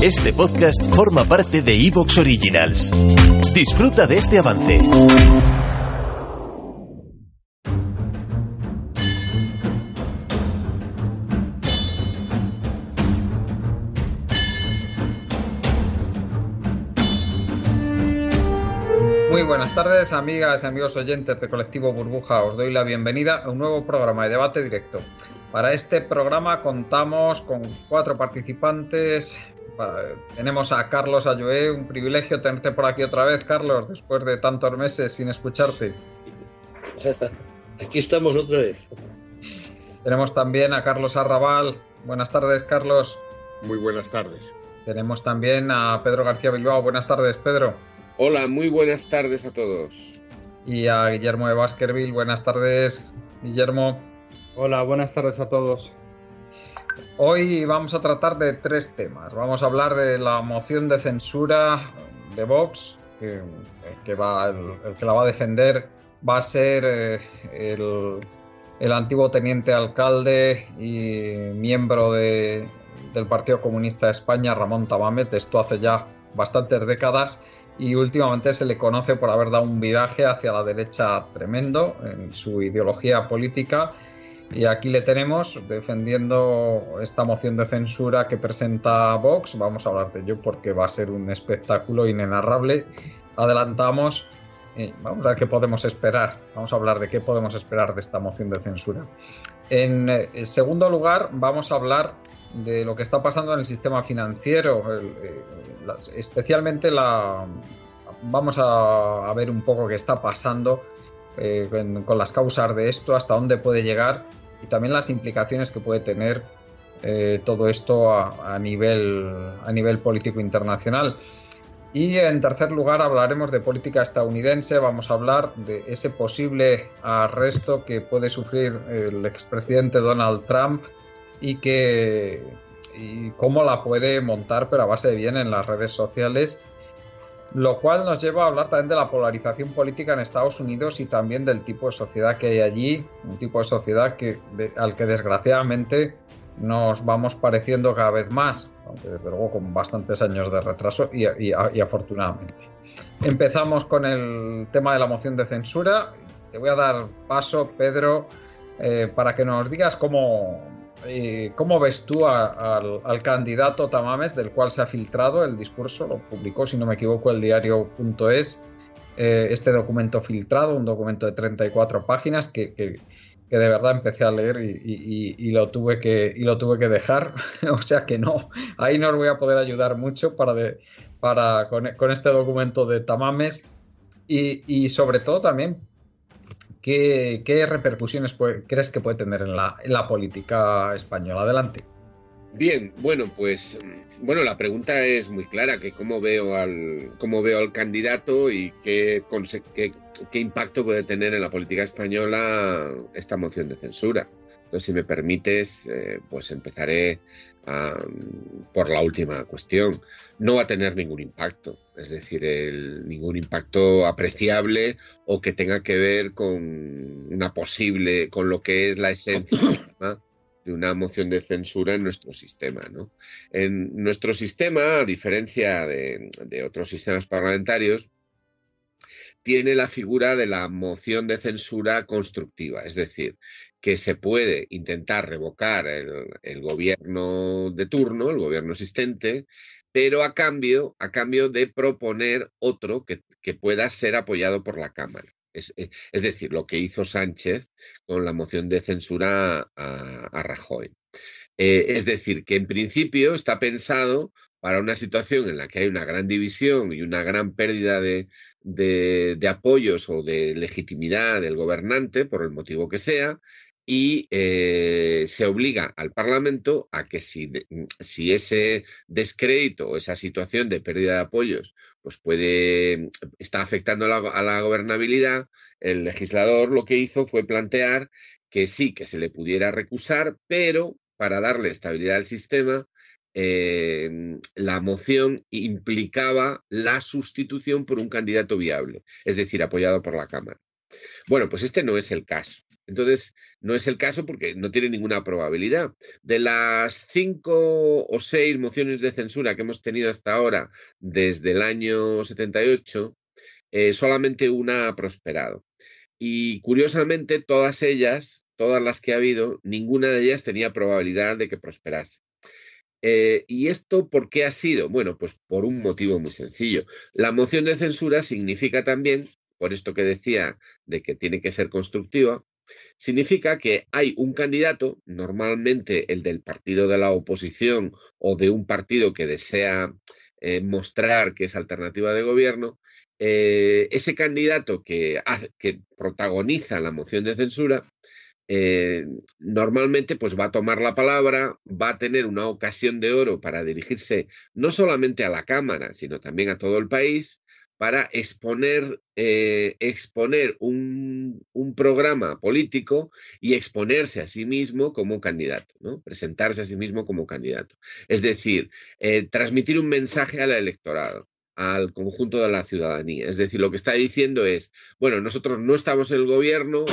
Este podcast forma parte de Evox Originals. Disfruta de este avance. Muy buenas tardes, amigas y amigos oyentes de Colectivo Burbuja. Os doy la bienvenida a un nuevo programa de debate directo. Para este programa contamos con cuatro participantes tenemos a Carlos Ayué, un privilegio tenerte por aquí otra vez, Carlos, después de tantos meses sin escucharte. Aquí estamos otra vez. Tenemos también a Carlos Arrabal. Buenas tardes, Carlos. Muy buenas tardes. Tenemos también a Pedro García Bilbao. Buenas tardes, Pedro. Hola, muy buenas tardes a todos. Y a Guillermo de Baskerville. Buenas tardes, Guillermo. Hola, buenas tardes a todos. Hoy vamos a tratar de tres temas. Vamos a hablar de la moción de censura de Vox, que, va, el, que la va a defender va a ser eh, el, antiguo teniente alcalde y miembro del Partido Comunista de España, Ramón Tamamet. Esto hace ya bastantes décadas y últimamente se le conoce por haber dado un viraje hacia la derecha tremendo en su ideología política y aquí le tenemos defendiendo esta moción de censura que presenta Vox. Vamos a hablar de ello porque va a ser un espectáculo inenarrable. Adelantamos. vamos a ver qué podemos esperar. Vamos a hablar de qué podemos esperar de esta moción de censura. En, eh, segundo lugar, vamos a hablar de lo que está pasando en el sistema financiero, eh, especialmente la. Vamos a ver un poco qué está pasando eh, con, las causas de esto, hasta dónde puede llegar y también las implicaciones que puede tener eh, todo esto a, nivel, a nivel político internacional. Y en tercer lugar hablaremos de política estadounidense, vamos a hablar de ese posible arresto que puede sufrir el expresidente Donald Trump y que y cómo la puede montar pero a base de bien en las redes sociales lo cual nos lleva a hablar también de la polarización política en Estados Unidos y también del tipo de sociedad que hay allí, un tipo de sociedad que, al que desgraciadamente nos vamos pareciendo cada vez más, aunque desde luego con bastantes años de retraso y, afortunadamente. Empezamos con el tema de la moción de censura. Te voy a dar paso, Pedro, eh, para que nos digas cómo, ¿Cómo ves tú al, candidato Tamames, del cual se ha filtrado el discurso? Lo publicó, si no me equivoco, el diario.es, eh, este documento filtrado, un documento de 34 páginas que, de verdad empecé a leer y, lo tuve que, y lo tuve que dejar. o sea que no, ahí no os voy a poder ayudar mucho para, para con, este documento de Tamames y sobre todo también ¿Qué, repercusiones crees que puede tener en la, política española? Adelante. Bien, bueno, pues bueno, la pregunta es muy clara, que cómo veo al, cómo veo al candidato y qué, qué, impacto puede tener en la política española esta moción de censura. Entonces, si me permites, eh, pues empezaré por la última cuestión. No va a tener ningún impacto, es decir, ningún impacto apreciable o que tenga que ver con una posible, con lo que es la esencia de una moción de censura en nuestro sistema. En nuestro sistema, a diferencia de, de otros sistemas parlamentarios, tiene la figura de la moción de censura constructiva, es decir, que se puede intentar revocar el, gobierno de turno, el gobierno existente, pero a cambio, a cambio de proponer otro que, pueda ser apoyado por la Cámara. Es, eh, decir, lo que hizo Sánchez con la moción de censura a, Rajoy. Eh, es decir, que en principio está pensado para una situación en la que hay una gran división y una gran pérdida de, de, apoyos o de legitimidad del gobernante, por el motivo que sea, y eh, se obliga al Parlamento a que si, mm, si, ese descrédito o esa situación de pérdida de apoyos pues puede, mm, está afectando a la, gobernabilidad, el legislador lo que hizo fue plantear que sí, que se le pudiera recusar, pero para darle estabilidad al sistema, mm, la moción implicaba la sustitución por un candidato viable, es decir, apoyado por la Cámara. Bueno, pues este no es el caso. Entonces, no es el caso porque no tiene ninguna probabilidad. De las cinco o seis mociones de censura que hemos tenido hasta ahora, desde el año 78, eh, solamente una ha prosperado. Y curiosamente, todas ellas, todas las que ha habido, ninguna de ellas tenía probabilidad de que prosperase. Eh, ¿Y esto por qué ha sido? Bueno, pues por un motivo muy sencillo. La moción de censura significa también, por esto que decía de que tiene que ser constructiva, significa que hay un candidato, normalmente el del partido de la oposición o de un partido que desea eh, mostrar que es alternativa de gobierno, eh, ese candidato que, que protagoniza la moción de censura eh, normalmente pues va a tomar la palabra, va a tener una ocasión de oro para dirigirse no solamente a la Cámara, sino también a todo el país, para exponer, eh, exponer un, programa político y exponerse a sí mismo como candidato, ¿no? presentarse a sí mismo como candidato. Es decir, eh, transmitir un mensaje al electorado al conjunto de la ciudadanía. Es decir, lo que está diciendo es, bueno, nosotros no estamos en el gobierno,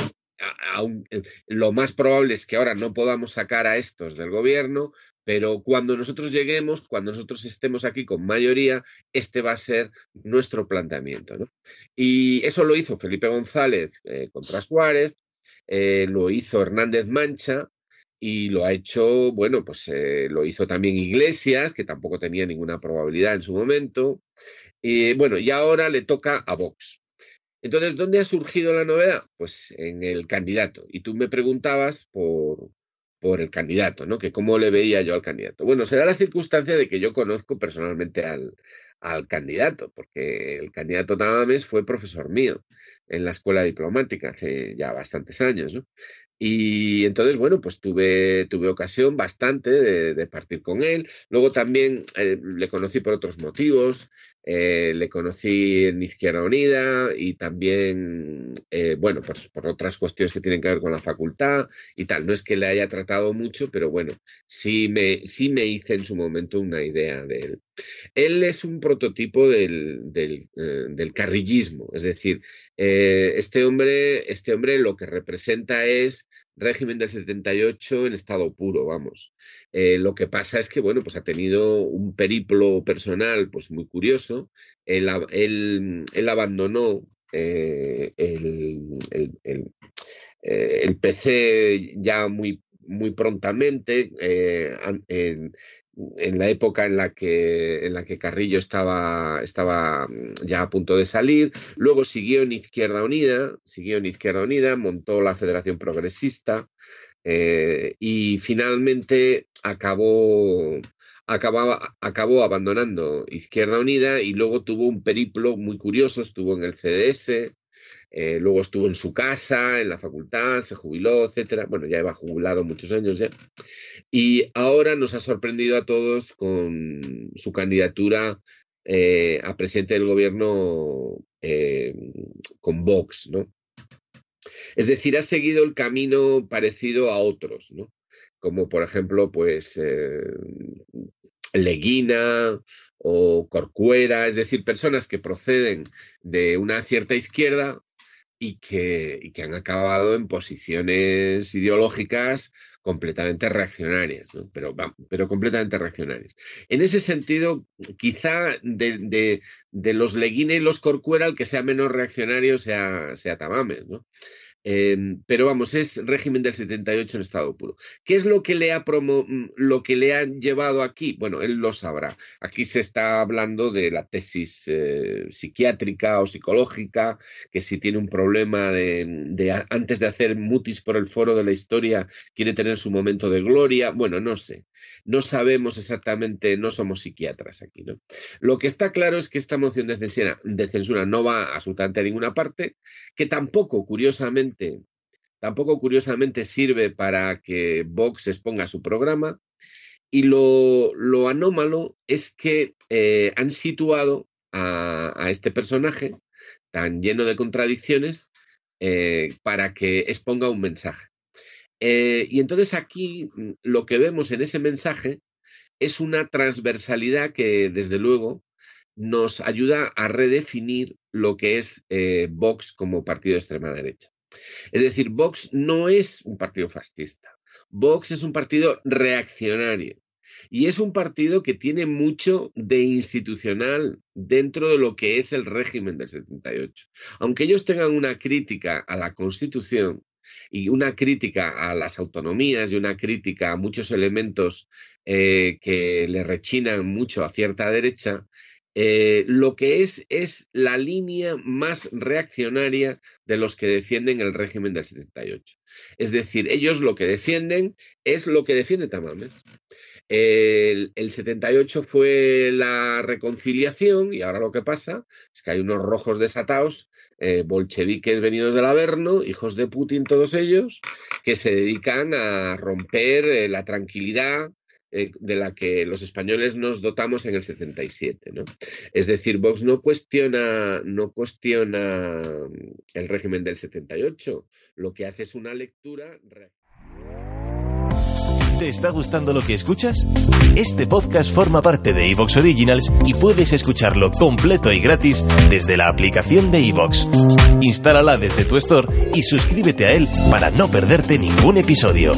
eh, lo más probable es que ahora no podamos sacar a estos del gobierno, pero cuando nosotros lleguemos, cuando nosotros estemos aquí con mayoría, este va a ser nuestro planteamiento. Y eso lo hizo Felipe González eh, contra Suárez, eh, lo hizo Hernández Mancha y lo ha hecho, bueno, pues lo hizo también Iglesias, que tampoco tenía ninguna probabilidad en su momento. Bueno, y ahora le toca a Vox. Entonces, ¿dónde ha surgido la novedad? Pues en el candidato. Y tú me preguntabas por, por el candidato, ¿no? Que cómo le veía yo al candidato. Bueno, se da la circunstancia de que yo conozco personalmente al, al candidato, porque el candidato Tamames fue profesor mío en la escuela diplomática hace ya bastantes años, ¿no? Y entonces, bueno, pues tuve, tuve ocasión bastante de, partir con él. Luego también eh, le conocí por otros motivos. Eh, le conocí en Izquierda Unida y también, eh, bueno, pues por otras cuestiones que tienen que ver con la facultad y tal. No es que le haya tratado mucho, pero bueno, sí me, sí me hice en su momento una idea de él. Él es un prototipo del, del, del carrillismo, es decir, este, hombre, este hombre lo que representa es régimen del 78 en estado puro, vamos. Eh, lo que pasa es que, bueno, pues ha tenido un periplo personal pues muy curioso. Él, abandonó eh, el, el, el, PC eh, ya muy, muy prontamente. En, en la época en la que, en la que Carrillo estaba, estaba mm, ya a punto de salir. Luego siguió en Izquierda Unida, siguió en Izquierda Unida, montó la Federación Progresista eh, y finalmente acabó, acababa, acabó abandonando Izquierda Unida y luego tuvo un periplo muy curioso, estuvo en el CDS, eh, luego estuvo en su casa, en la facultad, se jubiló, etcétera. Bueno, ya iba jubilado muchos años ya. Y ahora nos ha sorprendido a todos con su candidatura eh, a presidente del gobierno eh, con Vox, ¿no? Es decir, ha seguido el camino parecido a otros, ¿no? Como por ejemplo, pues Leguina o Corcuera, es decir, personas que proceden de una cierta izquierda y que, han acabado en posiciones ideológicas completamente reaccionarias, pero, pero completamente reaccionarias. En ese sentido, quizá de, los Leguina y los Corcuera, el que sea menos reaccionario sea, sea Tamames, ¿no? Em, pero vamos, es régimen del 78 en estado puro. ¿Qué es lo que le ha promo mm, lo que le han llevado aquí? Bueno, él lo sabrá. Aquí se está hablando de la tesis eh, psiquiátrica o psicológica, que si tiene un problema de, antes de hacer mutis por el foro de la historia, quiere tener su momento de gloria. Bueno, no sé. No sabemos exactamente, no somos psiquiatras aquí, ¿no? Lo que está claro es que esta moción de censura, de censura no va absolutamente a ninguna parte, que tampoco, curiosamente, tampoco curiosamente sirve para que Vox exponga su programa. Y lo, anómalo es que eh, han situado a, este personaje tan lleno de contradicciones eh, para que exponga un mensaje. Eh, y entonces aquí mm, lo que vemos en ese mensaje es una transversalidad que desde luego nos ayuda a redefinir lo que es Vox como partido de extrema derecha. Es decir, Vox no es un partido fascista. Vox es un partido reaccionario. Y es un partido que tiene mucho de institucional dentro de lo que es el régimen del 78. Aunque ellos tengan una crítica a la Constitución y una crítica a las autonomías y una crítica a muchos elementos eh, que le rechinan mucho a cierta derecha, eh, lo que es es la línea más reaccionaria de los que defienden el régimen del 78. Es decir, ellos lo que defienden es lo que defiende Tamames. El, 78 fue la reconciliación y ahora lo que pasa es que hay unos rojos desatados, eh, bolcheviques venidos del Averno, hijos de Putin todos ellos, que se dedican a romper eh, la tranquilidad, eh, de la que los españoles nos dotamos en el 77. ¿no? Es decir, Vox no cuestiona, no cuestiona mm, el régimen del 78, lo que hace es una lectura... ¿Te está gustando lo que escuchas? Este podcast forma parte de Evox Originals y puedes escucharlo completo y gratis desde la aplicación de Evox. Instálala desde tu store y suscríbete a él para no perderte ningún episodio.